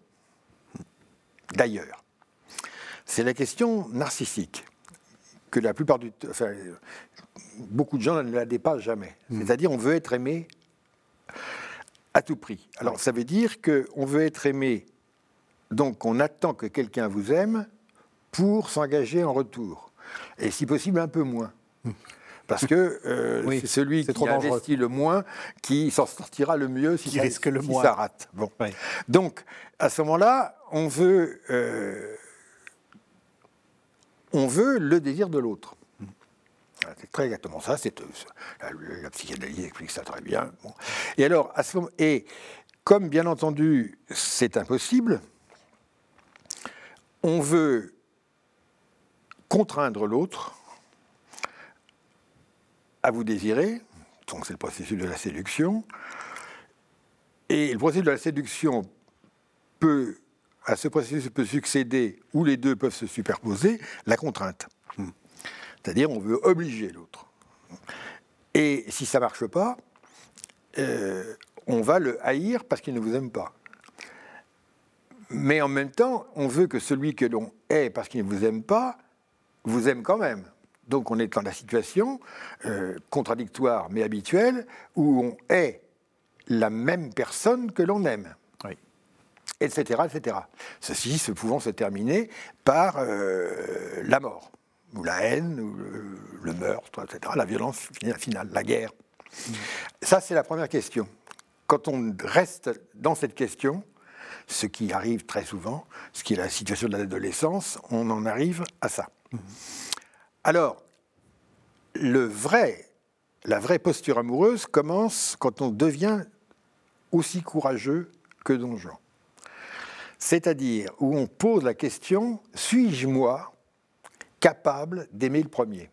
D'ailleurs, c'est la question narcissique que la plupart du enfin, beaucoup de gens ne la dépassent jamais. Hmm. C'est-à-dire, on veut être aimé à tout prix. Alors, ça veut dire qu'on veut être aimé, donc on attend que quelqu'un vous aime pour s'engager en retour. Et si possible, un peu moins. Hmm parce que euh, c'est celui qui investit le moins qui s'en sortira le mieux si, ça, risque le moins. ça rate. Bon. Donc, à ce moment-là, on veut, euh, on veut le désir de l'autre. C'est très exactement ça. C'est, euh, la, psychanalyse explique ça très bien. Et alors, à ce moment, et comme bien entendu, c'est impossible, on veut contraindre l'autre à vous désirer, donc c'est le processus de la séduction, et le processus de la séduction peut, à ce processus peut succéder, ou les deux peuvent se superposer, la contrainte. C'est-à-dire on veut obliger l'autre. Et si ça ne marche pas, euh, on va le haïr parce qu'il ne vous aime pas. Mais en même temps, on veut que celui que l'on hait parce qu'il ne vous aime pas, vous aime quand même. Donc on est dans la situation euh, contradictoire mais habituelle où on est la même personne que l'on aime. Etc., etc. Ceci se pouvant se terminer par euh, la mort, ou la haine, ou le, meurtre, etc., la violence finale, la guerre. Mm. Ça, c'est la première question. Quand on reste dans cette question, ce qui arrive très souvent, ce qui est la situation de l'adolescence, on en arrive à ça. Mm. Alors, le vrai, la vraie posture amoureuse commence quand on devient aussi courageux que Don Juan. C'est-à-dire où on pose la question suis-je moi capable d'aimer le premier?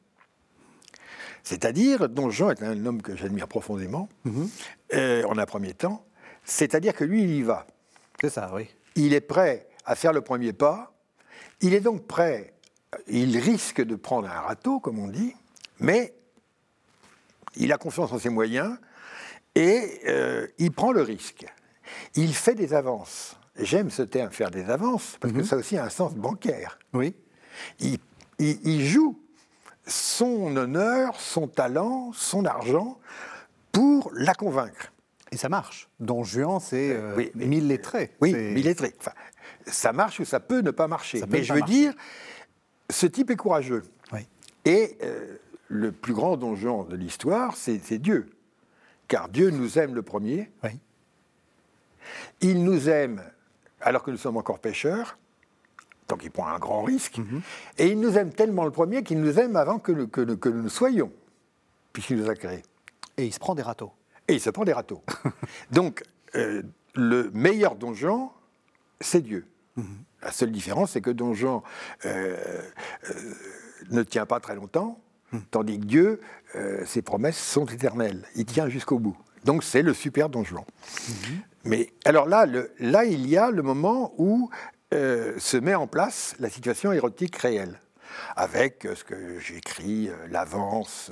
C'est-à-dire, Don Juan est un homme que j'admire profondément, mhm. euh, en un premier temps, c'est-à-dire que lui, il y va. C'est ça, oui. Il est prêt à faire le premier pas, il est donc prêt il risque de prendre un râteau, comme on dit, mais il a confiance en ses moyens et euh, il prend le risque. Il fait des avances. J'aime ce terme, faire des avances, parce que mhm. ça aussi a un sens bancaire. Oui. Il, joue son honneur, son talent, son argent pour la convaincre. Et ça marche. Don Juan, c'est euh, mille lettrés. Oui, mille lettrés. Enfin, ça marche ou ça peut ne pas marcher. Mais je veux dire, ce type est courageux. Et euh, le plus grand donjon de l'histoire, c'est Dieu. Car Dieu nous aime le premier. Il nous aime alors que nous sommes encore pécheurs, donc il prend un grand risque. Mhm. Et il nous aime tellement le premier qu'il nous aime avant que, nous, que, nous soyons, puisqu'il nous a créés. Et il se prend des râteaux. Et il se prend des râteaux. donc, euh, le meilleur donjon, c'est Dieu. Mhm. La seule différence, c'est que donjon euh, euh, ne tient pas très longtemps, Tandis que Dieu, euh, ses promesses sont éternelles. Il tient jusqu'au bout. Donc c'est le super Don Juan. Mhm. Mais alors là, là, il y a le moment où se met en place la situation érotique réelle avec ce que j'écris, l'avance,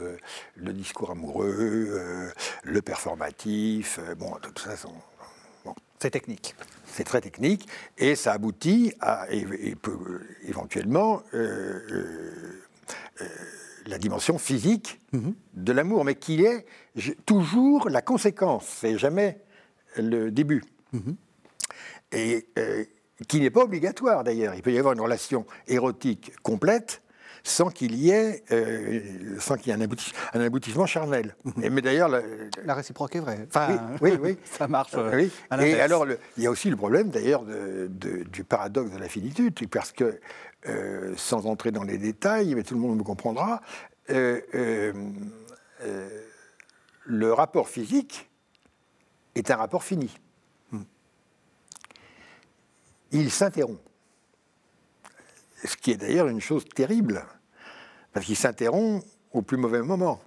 le discours amoureux, le performatif, bon, de toute façon. C'est technique. C'est très technique et ça aboutit à éventuellement la dimension physique mhm. de l'amour, mais qui est toujours la conséquence, c'est jamais le début. Mhm. Et qui n'est pas obligatoire d'ailleurs. Il peut y avoir une relation érotique complète sans qu'il y ait, euh, sans qu'il y ait un, aboutissement charnel. Mhm. mais d'ailleurs, la, réciproque est vraie. Enfin, oui, oui, ça marche. Euh, Et alors, il y a aussi le problème d'ailleurs du paradoxe de la finitude, parce que, euh, sans entrer dans les détails, mais tout le monde me comprendra, le rapport physique est un rapport fini. Hmm. Il s'interrompt ce qui est d'ailleurs une chose terrible, parce qu'il s'interrompt au plus mauvais moment.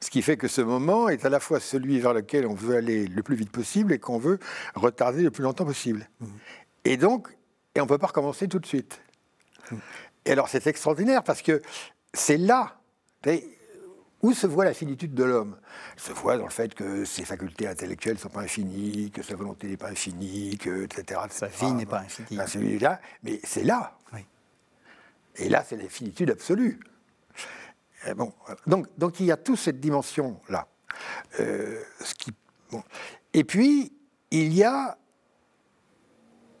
Ce qui fait que ce moment est à la fois celui vers lequel on veut aller le plus vite possible et qu'on veut retarder le plus longtemps possible. Mmh. Et donc, et on ne peut pas recommencer tout de suite. Mmh. Et alors c'est extraordinaire parce que c'est là où se voit la finitude de l'homme? Elle se voit dans le fait que ses facultés intellectuelles ne sont pas infinies, que sa volonté n'est pas infinie, que, etc., Sa vie n'est pas infinie. mais c'est là. Et là, c'est la finitude absolue. Et bon, donc, donc il y a toute cette dimension-là. Euh, et puis, il y a,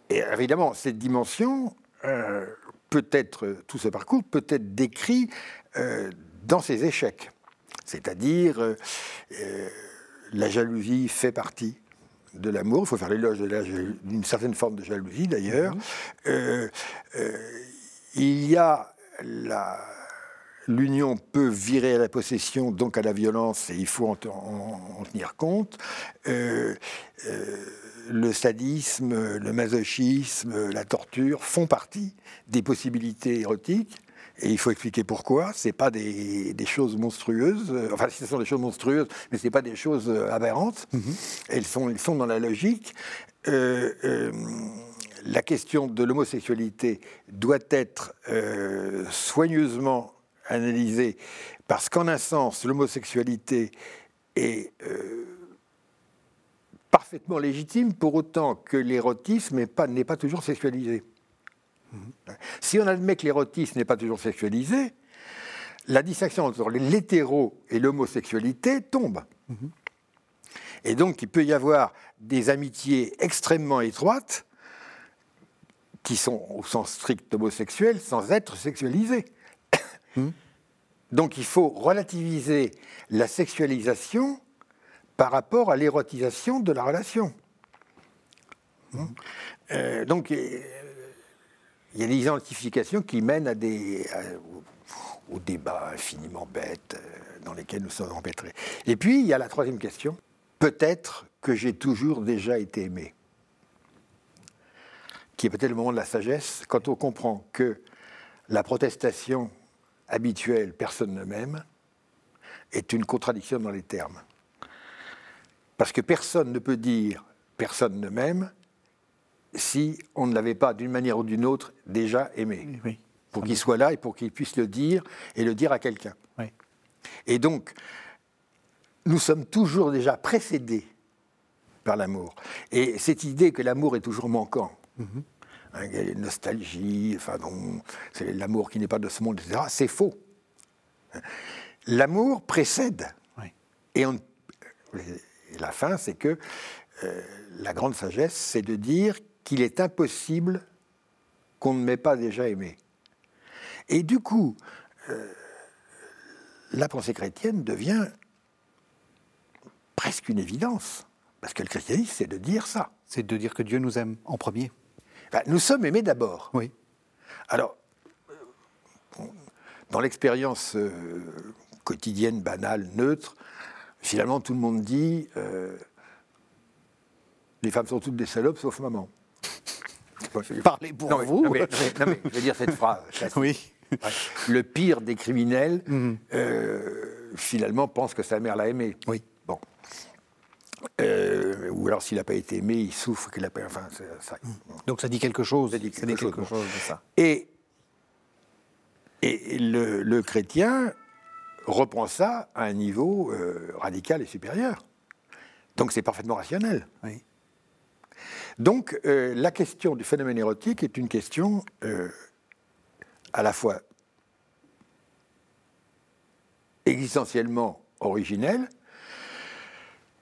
et évidemment, cette dimension euh, peut être, tout ce parcours peut être décrit euh, dans ses échecs. C'est-à-dire, euh, la jalousie fait partie de l'amour. Il faut faire l'éloge d'une certaine forme de jalousie, d'ailleurs. Mhm. Euh, euh, il y a L'union peut virer à la possession, donc à la violence, et il faut en, tenir compte. le sadisme, le masochisme, la torture font partie des possibilités érotiques. Et il faut expliquer pourquoi. Ce pas des, choses monstrueuses. Enfin, ce sont des choses monstrueuses, mais ce pas des choses euh, aberrantes. Mhm. elles, sont, elles sont dans la logique. Euh, euh, la question de l'homosexualité doit être soigneusement analysée parce qu'en un sens, l'homosexualité est parfaitement légitime pour autant que l'érotisme n'est pas, pas toujours sexualisé. Si on admet que l'érotisme n'est pas toujours sexualisé, la distinction entre l'hétéro et l'homosexualité tombe. Et donc, il peut y avoir des amitiés extrêmement étroites qui sont au sens strict homosexuel sans être sexualisées. Donc, il faut relativiser la sexualisation par rapport à l'érotisation de la relation. Euh, donc, il y a des identifications qui mènent à des, aux débats infiniment bêtes euh, dans lesquels nous sommes empêtrés. Et puis, il y a la troisième question. Peut-être que j'ai toujours déjà été aimé. Qui est peut-être le moment de la sagesse, quand on comprend que la protestation habituelle, personne ne m'aime, est une contradiction dans les termes. Parce que personne ne peut dire personne ne m'aime si on ne l'avait pas, d'une manière ou d'une autre, déjà aimé. Pour qu'il soit là et pour qu'il puisse le dire et le dire à quelqu'un. Et donc, nous sommes toujours déjà précédés par l'amour. Et cette idée que l'amour est toujours manquant, mm -hmm. nostalgie, enfin c'est l'amour qui n'est pas de ce monde, etc., c'est faux. L'amour précède. Et, la fin, c'est que euh, la grande sagesse, c'est de dire qu'il est impossible qu'on ne m'ait pas déjà aimé. Et du coup, euh, la pensée chrétienne devient presque une évidence. Parce que le christianisme, c'est de dire ça. C'est de dire que Dieu nous aime en premier. Ben, nous sommes aimés d'abord. Oui. Alors, dans l'expérience euh, quotidienne, banale, neutre, finalement, tout le monde dit euh, les femmes sont toutes des salopes sauf maman. Parlez pour vous. mais, je vais dire cette phrase. Oui. Le pire des criminels, mhm. euh, finalement, pense que sa mère l'a aimé. Oui. Bon. Euh, ou alors s'il n'a pas été aimé, il souffre qu'il a pas. Enfin, ça. Mhm. Donc ça dit quelque chose. Ça dit quelque, chose, de ça. Et, et le, chrétien reprend ça à un niveau euh, radical et supérieur. Donc c'est parfaitement rationnel. Oui. Donc, euh, la question du phénomène érotique est une question euh, à la fois existentiellement originelle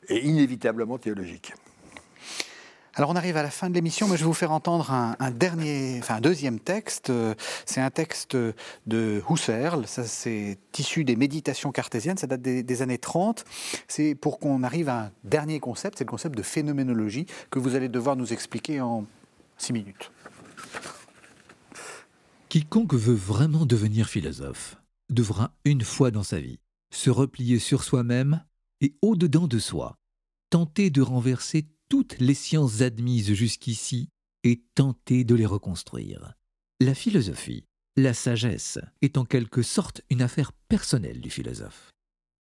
et inévitablement théologique. Alors on arrive à la fin de l'émission, mais je vais vous faire entendre un, dernier, enfin un deuxième texte. C'est un texte de Husserl, ça c'est issu des méditations cartésiennes, ça date des, années 30. C'est pour qu'on arrive à un dernier concept, c'est le concept de phénoménologie que vous allez devoir nous expliquer en six minutes. Quiconque veut vraiment devenir philosophe devra une fois dans sa vie se replier sur soi-même et au-dedans de soi, tenter de renverser toutes les sciences admises jusqu'ici et tenter de les reconstruire. La philosophie, la sagesse, est en quelque sorte une affaire personnelle du philosophe.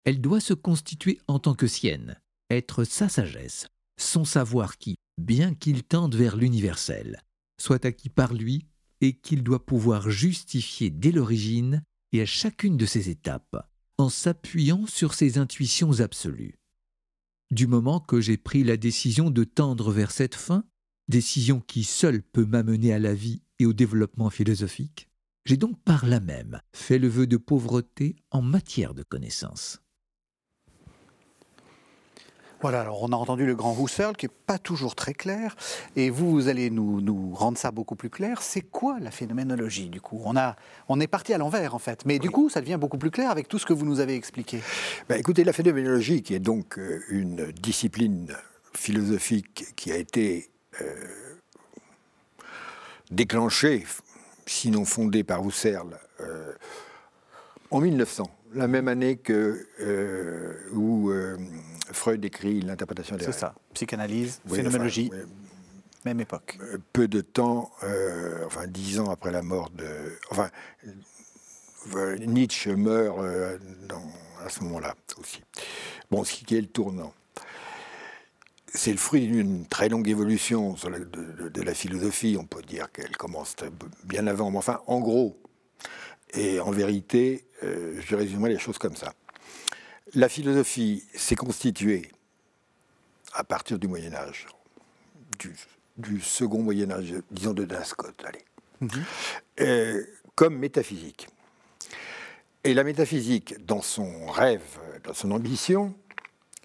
Elle doit se constituer en tant que sienne, être sa sagesse, son savoir qui, bien qu'il tende vers l'universel, soit acquis par lui et qu'il doit pouvoir justifier dès l'origine et à chacune de ses étapes, en s'appuyant sur ses intuitions absolues du moment que j'ai pris la décision de tendre vers cette fin, décision qui seule peut m'amener à la vie et au développement philosophique, j'ai donc par là même fait le vœu de pauvreté en matière de connaissances. Voilà, alors on a entendu le grand Husserl qui n'est pas toujours très clair, et vous, vous allez nous, nous rendre ça beaucoup plus clair. C'est quoi la phénoménologie du coup? On, a, on est parti à l'envers en fait, mais du coup ça devient beaucoup plus clair avec tout ce que vous nous avez expliqué. Ben, écoutez, la phénoménologie qui est donc euh, une discipline philosophique qui a été euh, déclenchée, sinon fondée par Husserl, euh, en 1900, la même année que où Freud écrit l'interprétation des C'est ça, psychanalyse, phénoménologie, même époque. Euh, peu de temps, euh, enfin dix ans après la mort de... Enfin, euh, Nietzsche meurt à ce moment-là aussi. Bon, ce qui est le tournant. C'est le fruit d'une très longue évolution de, la philosophie. On peut dire qu'elle commence bien avant, mais enfin, en gros, et en vérité, je résumerai les choses comme ça. La philosophie s'est constituée à partir du Moyen Âge, du, second Moyen Âge, disons de Scott, allez, mhm. euh, comme métaphysique. Et la métaphysique, dans son rêve, dans son ambition,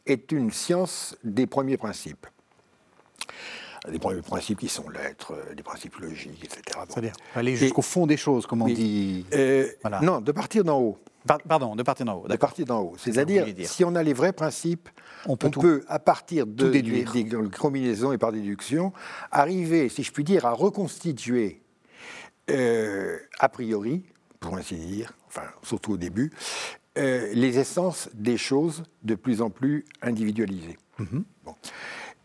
est une science des premiers principes. Des principes qui sont l'être, des principes logiques, etc. C'est-à-dire aller jusqu'au fond des choses, comme on dit. Euh, non, de partir d'en haut. Pardon, de partir d'en haut. De partir d'en haut. C'est-à-dire, si on a les vrais principes, on peut, à partir de, des, des, combinaisons et par déduction, arriver, si je puis dire, à reconstituer euh, a priori, pour ainsi dire, enfin, surtout au début, euh, les essences des choses de plus en plus individualisées. Mhm.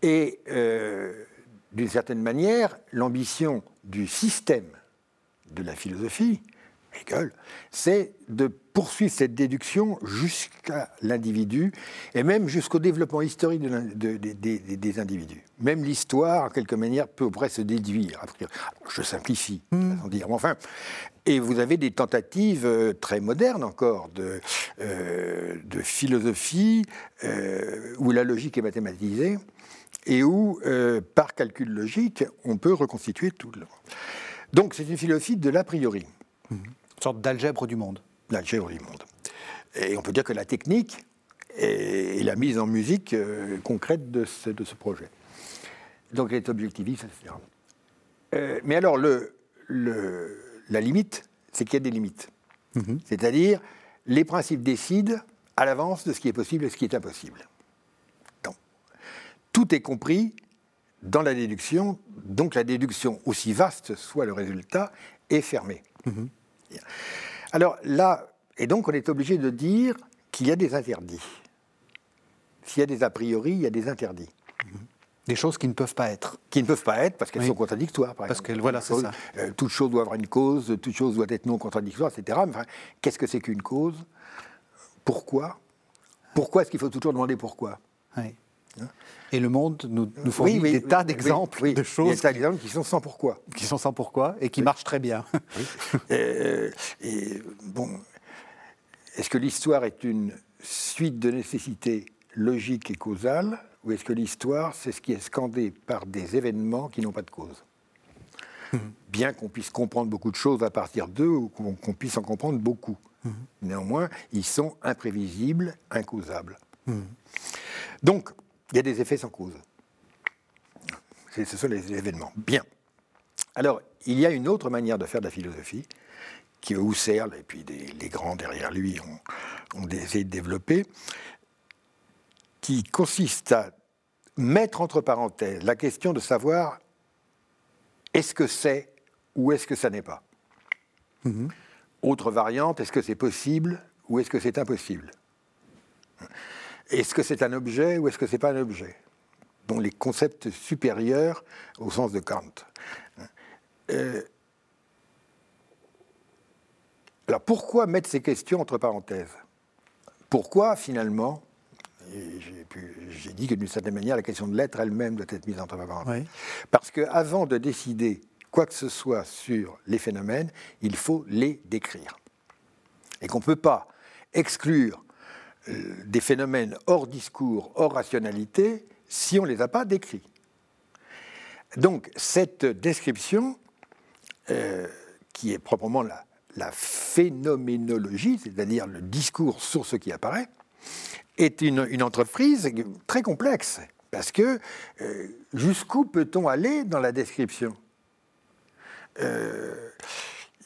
Et euh, d'une certaine manière, l'ambition du système de la philosophie, Hegel, c'est de poursuivre cette déduction jusqu'à l'individu et même jusqu'au développement historique des individus. Même l'histoire, en quelque manière, peut presque se déduire. Je simplifie, sans dire. enfin, et vous avez des tentatives euh, très modernes encore de, euh, philosophie euh, où la logique est mathématisée et où, par calcul logique, on peut reconstituer tout. Le... Donc c'est une philosophie de l'a priori. Hmm sorte d'algèbre du monde. L'algèbre du monde. Et on peut dire que la technique est, la mise en musique euh, concrète de ce, de ce, projet. Donc elle est objectiviste, etc. Euh, mais alors, le, le, la limite, c'est qu'il y a des limites. Mhm. C'est-à-dire, les principes décident à l'avance de ce qui est possible et ce qui est impossible. Tout est compris dans la déduction, donc la déduction, aussi vaste soit le résultat, est fermée. Mhm. Alors là, et donc on est obligé de dire qu'il y a des interdits. S'il y a des a priori, il y a des interdits. Des choses qui ne peuvent pas être. Qui ne peuvent pas être parce qu'elles sont contradictoires, par parce exemple. voilà, c'est ça. Euh, toute chose doit avoir une cause, toute chose doit être non contradictoire, etc. Mais qu'est-ce que c'est qu'une cause? Pourquoi? Pourquoi est-ce qu'il faut toujours demander pourquoi? Oui. Et le monde nous, nous fournit des tas d'exemples de choses. Des tas d'exemples qui sont sans pourquoi. Qui sont sans pourquoi et qui marchent très bien. Euh, et, bon, est-ce que l'histoire est une suite de nécessités logiques et causales ou est-ce que l'histoire, c'est ce qui est scandé par des événements qui n'ont pas de cause? Mmh. Bien qu'on puisse comprendre beaucoup de choses à partir d'eux, ou qu'on puisse en comprendre beaucoup. Mmh. Néanmoins, ils sont imprévisibles, incausables. Mmh. Donc, il y a des effets sans cause. Ce sont les événements. Bien. Alors, il y a une autre manière de faire de la philosophie, qui Husserl et puis les grands derrière lui ont, ont essayé de développer, qui consiste à mettre entre parenthèses la question de savoir est-ce que c'est ou est-ce que ça n'est pas? Mhm. Autre variante, est-ce que c'est possible ou est-ce que c'est impossible? Est-ce que c'est un objet ou est-ce que c'est pas un objet? Dont les concepts supérieurs au sens de Kant. Euh, alors pourquoi mettre ces questions entre parenthèses? Pourquoi finalement j'ai dit que d'une certaine manière, la question de l'être elle-même doit être mise entre parenthèses? Parce qu'avant de décider quoi que ce soit sur les phénomènes, il faut les décrire. Et qu'on ne peut pas exclure des phénomènes hors discours, hors rationalité, si on ne les a pas décrits. Donc cette description, euh, qui est proprement la, phénoménologie, c'est-à-dire le discours sur ce qui apparaît, est une, entreprise très complexe. Parce que euh, jusqu'où peut-on aller dans la description? Euh,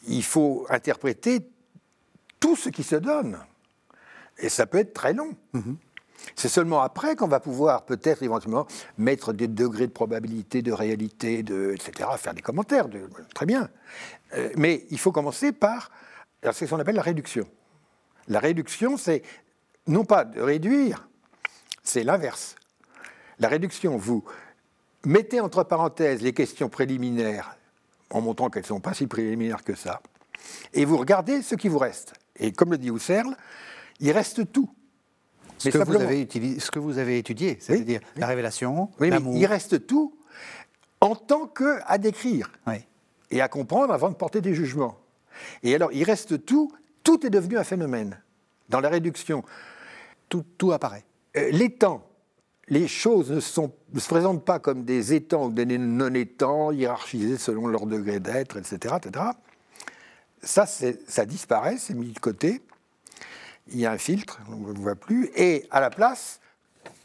Il faut interpréter tout ce qui se donne. Et ça peut être très long. Mm-hmm. C'est seulement après qu'on va pouvoir peut-être éventuellement mettre des degrés de probabilité, de réalité, de, etc., faire des commentaires. De, très bien. Euh, mais il faut commencer par c'est ce qu'on appelle la réduction. La réduction, c'est non pas de réduire, c'est l'inverse. La réduction, vous mettez entre parenthèses les questions préliminaires en montrant qu'elles ne sont pas si préliminaires que ça, et vous regardez ce qui vous reste. Et comme le dit Husserl, il reste tout. Ce, que, vous avez ce que vous avez étudié, c'est-à-dire la révélation, oui, il reste tout en tant que à décrire et à comprendre avant de porter des jugements. Et alors, il reste tout, tout est devenu un phénomène. Dans la réduction, tout, apparaît. Euh, les temps, les choses ne, se présentent pas comme des étangs ou des non-étangs hiérarchisés selon leur degré d'être, etc., etc. Ça, ça disparaît, c'est mis de côté. Il y a un filtre, on ne voit plus, et à la place,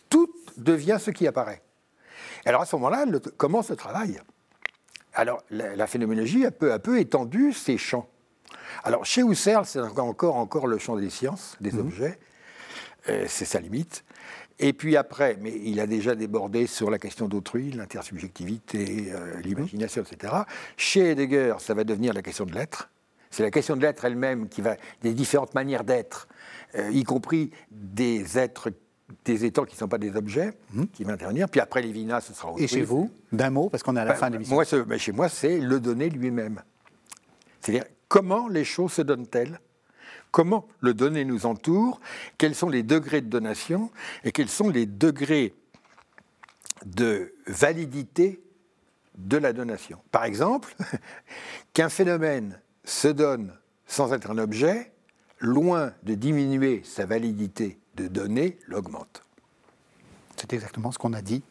tout devient ce qui apparaît. Alors à ce moment-là, commence le travail. Alors la, phénoménologie a peu à peu étendu ses champs. Alors chez Husserl, c'est encore, encore le champ des sciences, des mhm. objets, euh, c'est sa limite. Et puis après, mais il a déjà débordé sur la question d'autrui, l'intersubjectivité, euh, l'imagination, etc. Chez Heidegger, ça va devenir la question de l'être. C'est la question de l'être elle-même qui va, des différentes manières d'être, euh, y compris des êtres, des étangs qui ne sont pas des objets, mhm. qui vont intervenir. Puis après Lévinas, ce sera autrui. Et chez vous, d'un mot, parce qu'on est à la ben, fin de l'émission. Moi, chez moi, c'est le donner lui-même. C'est-à-dire, comment les choses se donnent-elles? Comment le donné nous entoure, quels sont les degrés de donation? Et quels sont les degrés de validité de la donation? Par exemple, qu'un phénomène se donne sans être un objet, loin de diminuer sa validité de données, l'augmente. C'est exactement ce qu'on a dit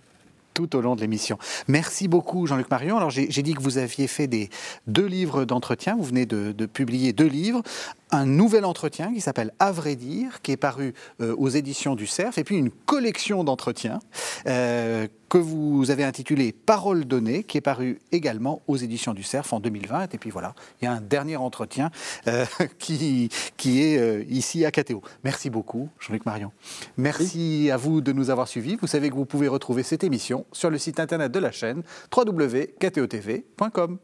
tout au long de l'émission. Merci beaucoup Jean-Luc Marion. Alors j'ai dit que vous aviez fait des, deux livres d'entretien, vous venez de, de, publier deux livres, un nouvel entretien qui s'appelle À vrai dire, qui est paru euh, aux éditions du CERF, et puis une collection d'entretiens euh, que vous avez intitulé Paroles données, qui est paru également aux éditions du CERF en 2020. Et puis voilà, il y a un dernier entretien euh, qui, qui est ici à KTO. Merci beaucoup, Jean-Luc Marion. Merci à vous de nous avoir suivis. Vous savez que vous pouvez retrouver cette émission sur le site internet de la chaîne www.ktotv.com.